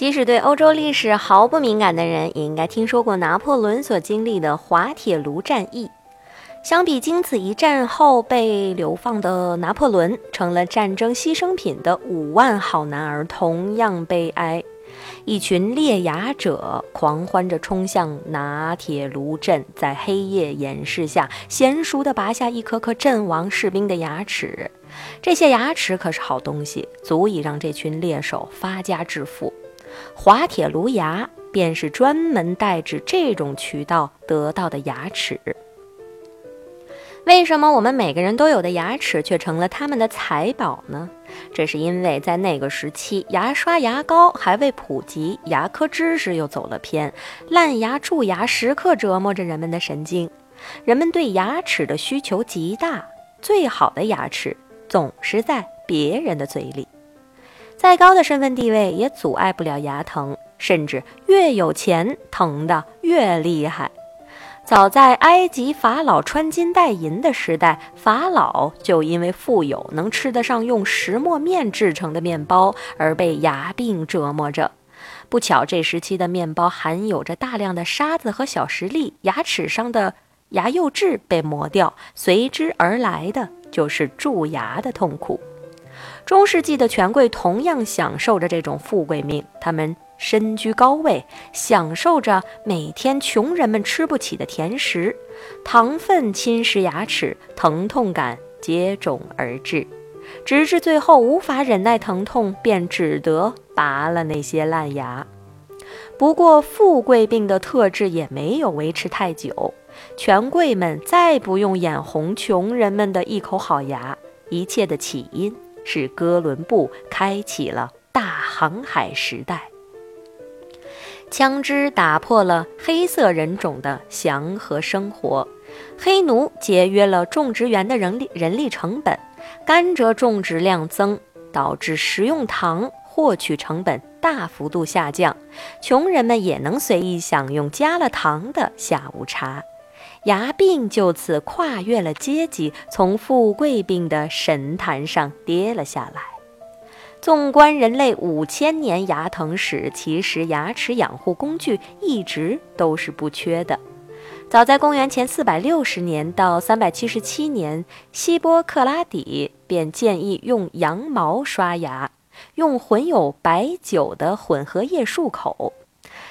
即使对欧洲历史毫不敏感的人，也应该听说过拿破仑所经历的滑铁卢战役。相比经此一战后被流放的拿破仑，成了战争牺牲品的五万好男儿同样悲哀。一群猎牙者狂欢着冲向拿铁卢镇，在黑夜掩饰下，娴熟地拔下一颗颗阵亡士兵的牙齿。这些牙齿可是好东西，足以让这群猎手发家致富。滑铁卢牙便是专门带指这种渠道得到的牙齿。为什么我们每个人都有的牙齿却成了他们的财宝呢？这是因为在那个时期，牙刷、牙膏还未普及，牙科知识又走了偏，烂牙、蛀牙时刻折磨着人们的神经，人们对牙齿的需求极大。最好的牙齿总是在别人的嘴里。再高的身份地位也阻碍不了牙疼，甚至越有钱疼得越厉害。早在埃及法老穿金戴银的时代，法老就因为富有，能吃得上用石磨面制成的面包，而被牙病折磨着。不巧，这时期的面包含有着大量的沙子和小石粒，牙齿上的牙釉质被磨掉，随之而来的就是蛀牙的痛苦。中世纪的权贵同样享受着这种富贵命，他们身居高位，享受着每天穷人们吃不起的甜食。糖分侵蚀牙齿，疼痛感接踵而至，直至最后无法忍耐疼痛，便只得拔了那些烂牙。不过，富贵病的特质也没有维持太久，权贵们再不用眼红穷人们的一口好牙。一切的起因。是哥伦布开启了大航海时代，枪支打破了黑色人种的祥和生活，黑奴节约了种植园的人力人力成本，甘蔗种植量增，导致食用糖获取成本大幅度下降，穷人们也能随意享用加了糖的下午茶。牙病就此跨越了阶级，从富贵病的神坛上跌了下来。纵观人类五千年牙疼史，其实牙齿养护工具一直都是不缺的。早在公元前四百六十年到三百七十七年，希波克拉底便建议用羊毛刷牙，用混有白酒的混合液漱口。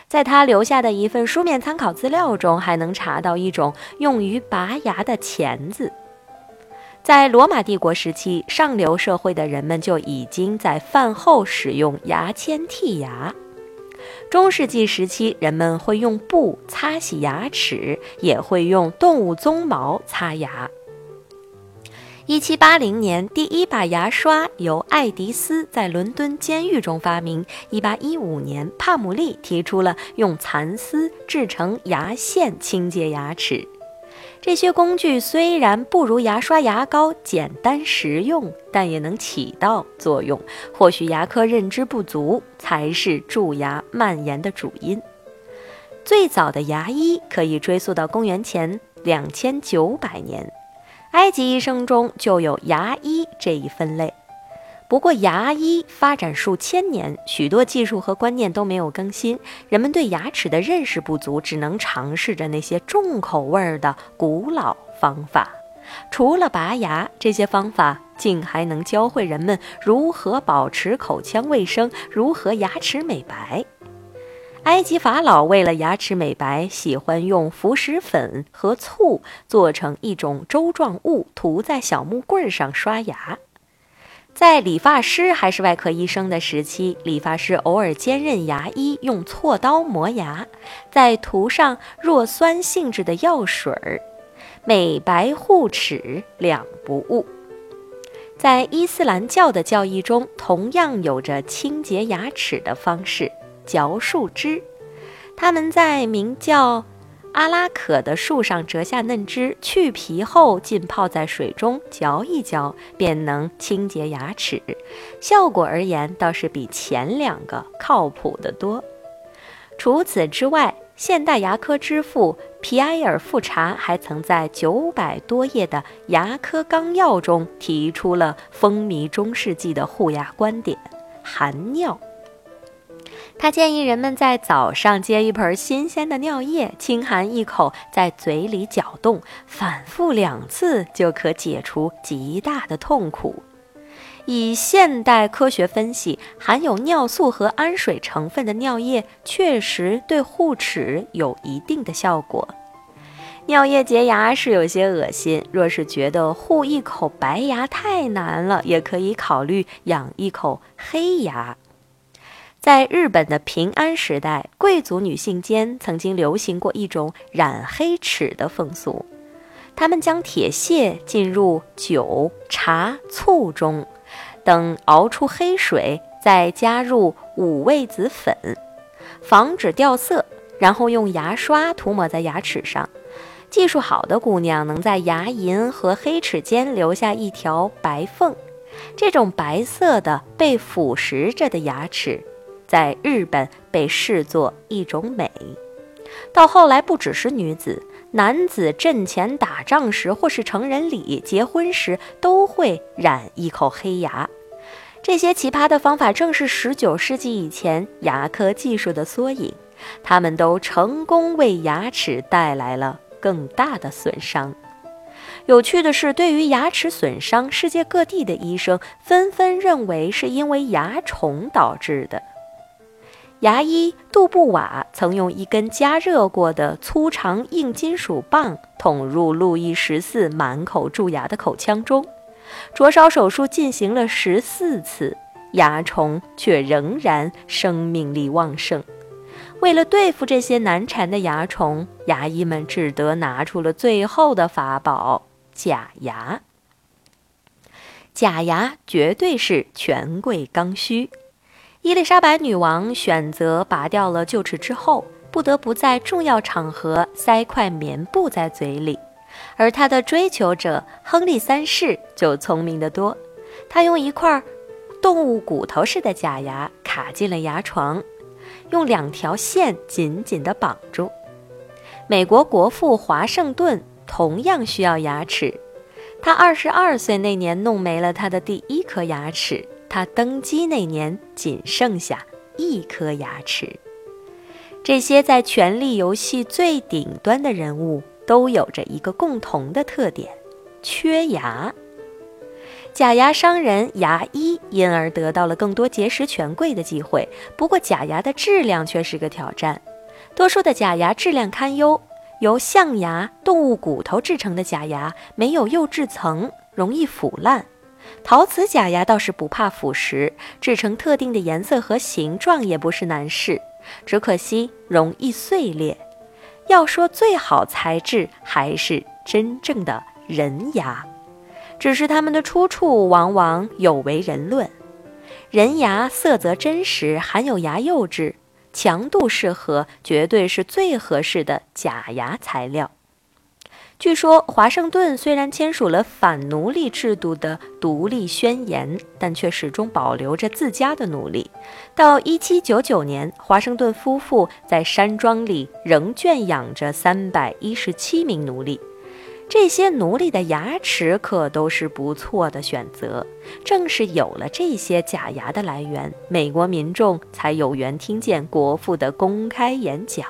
在他留下的一份书面参考资料中，还能查到一种用于拔牙的钳子。在罗马帝国时期，上流社会的人们就已经在饭后使用牙签剔牙。中世纪时期，人们会用布擦洗牙齿，也会用动物鬃毛擦牙。一七八零年，第一把牙刷由爱迪斯在伦敦监狱中发明。一八一五年，帕姆利提出了用蚕丝制成牙线清洁牙齿。这些工具虽然不如牙刷、牙膏简单实用，但也能起到作用。或许牙科认知不足才是蛀牙蔓延的主因。最早的牙医可以追溯到公元前两千九百年。埃及医生中就有牙医这一分类，不过牙医发展数千年，许多技术和观念都没有更新，人们对牙齿的认识不足，只能尝试着那些重口味儿的古老方法。除了拔牙，这些方法竟还能教会人们如何保持口腔卫生，如何牙齿美白。埃及法老为了牙齿美白，喜欢用浮石粉和醋做成一种粥状物，涂在小木棍上刷牙。在理发师还是外科医生的时期，理发师偶尔兼任牙医，用锉刀磨牙，再涂上弱酸性质的药水儿，美白护齿两不误。在伊斯兰教的教义中，同样有着清洁牙齿的方式。嚼树枝，他们在名叫阿拉可的树上折下嫩枝，去皮后浸泡在水中嚼一嚼，便能清洁牙齿。效果而言，倒是比前两个靠谱得多。除此之外，现代牙科之父皮埃尔·富查还曾在九百多页的牙科纲要中提出了风靡中世纪的护牙观点：含尿。他建议人们在早上接一盆新鲜的尿液，轻含一口，在嘴里搅动，反复两次就可解除极大的痛苦。以现代科学分析，含有尿素和氨水成分的尿液确实对护齿有一定的效果。尿液洁牙是有些恶心，若是觉得护一口白牙太难了，也可以考虑养一口黑牙。在日本的平安时代，贵族女性间曾经流行过一种染黑齿的风俗，她们将铁屑浸入酒、茶、醋中。等熬出黑水，再加入五味子粉，防止掉色，然后用牙刷涂抹在牙齿上。技术好的姑娘能在牙龈和黑齿间留下一条白缝，这种白色的被腐蚀着的牙齿，在日本被视作一种美。到后来，不只是女子。男子阵前打仗时，或是成人礼、结婚时，都会染一口黑牙。这些奇葩的方法，正是十九世纪以前牙科技术的缩影。他们都成功为牙齿带来了更大的损伤。有趣的是，对于牙齿损伤，世界各地的医生纷纷认为是因为牙虫导致的。牙医杜布瓦曾用一根加热过的粗长硬金属棒捅入路易十四满口蛀牙的口腔中，灼烧手术进行了十四次，牙虫却仍然生命力旺盛。为了对付这些难缠的牙虫，牙医们只得拿出了最后的法宝——假牙。假牙绝对是权贵刚需。伊丽莎白女王选择拔掉了臼齿之后，不得不在重要场合塞块棉布在嘴里，而她的追求者亨利三世就聪明得多，他用一块动物骨头似的假牙卡进了牙床，用两条线紧紧地绑住。美国国父华盛顿同样需要牙齿，他二十二岁那年弄没了他的第一颗牙齿。他登基那年仅剩下一颗牙齿。这些在权力游戏最顶端的人物都有着一个共同的特点：缺牙。假牙商人、牙医因而得到了更多结识权贵的机会。不过，假牙的质量却是个挑战。多数的假牙质量堪忧，由象牙、动物骨头制成的假牙没有釉质层，容易腐烂。陶瓷假牙倒是不怕腐蚀，制成特定的颜色和形状也不是难事，只可惜容易碎裂。要说最好材质，还是真正的人牙，只是它们的出处往往有违人论。人牙色泽真实，含有牙釉质，强度适合，绝对是最合适的假牙材料。据说，华盛顿虽然签署了反奴隶制度的独立宣言，但却始终保留着自家的奴隶。到1799年，华盛顿夫妇在山庄里仍圈养着317名奴隶。这些奴隶的牙齿可都是不错的选择。正是有了这些假牙的来源，美国民众才有缘听见国父的公开演讲。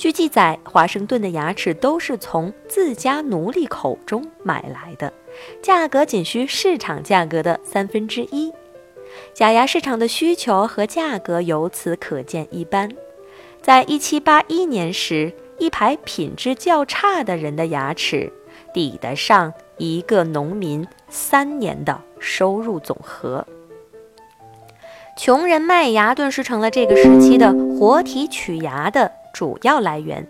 据记载，华盛顿的牙齿都是从自家奴隶口中买来的，价格仅需市场价格的三分之一。假牙市场的需求和价格由此可见一斑。在一七八一年时，一排品质较差的人的牙齿抵得上一个农民三年的收入总和。穷人卖牙顿时成了这个时期的活体取牙的。主要来源，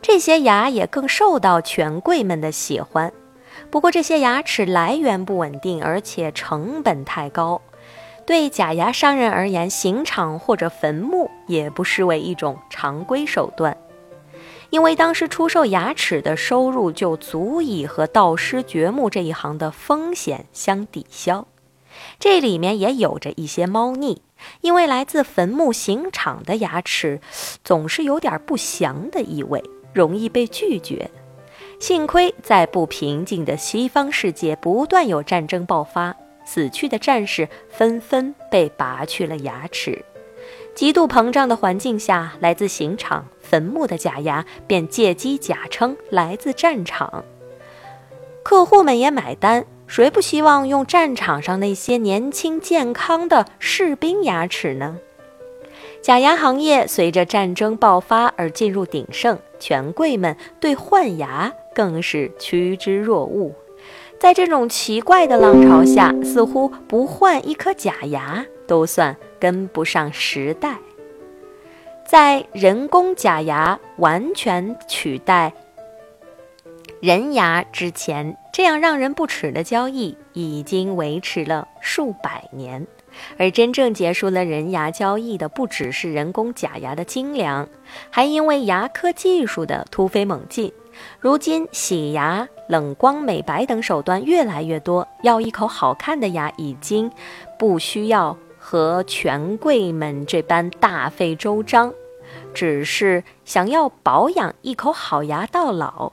这些牙也更受到权贵们的喜欢。不过，这些牙齿来源不稳定，而且成本太高。对假牙商人而言，刑场或者坟墓也不失为一种常规手段。因为当时出售牙齿的收入就足以和盗尸掘墓这一行的风险相抵消。这里面也有着一些猫腻，因为来自坟墓刑场的牙齿总是有点不祥的意味，容易被拒绝。幸亏在不平静的西方世界，不断有战争爆发，死去的战士纷纷被拔去了牙齿。极度膨胀的环境下，来自刑场、坟墓的假牙便借机假称来自战场。客户们也买单，谁不希望用战场上那些年轻健康的士兵牙齿呢？假牙行业随着战争爆发而进入鼎盛，权贵们对换牙更是趋之若鹜。在这种奇怪的浪潮下，似乎不换一颗假牙都算。跟不上时代，在人工假牙完全取代人牙之前，这样让人不齿的交易已经维持了数百年。而真正结束了人牙交易的，不只是人工假牙的精良，还因为牙科技术的突飞猛进。如今，洗牙、冷光美白等手段越来越多，要一口好看的牙已经不需要。和权贵们这般大费周章，只是想要保养一口好牙到老，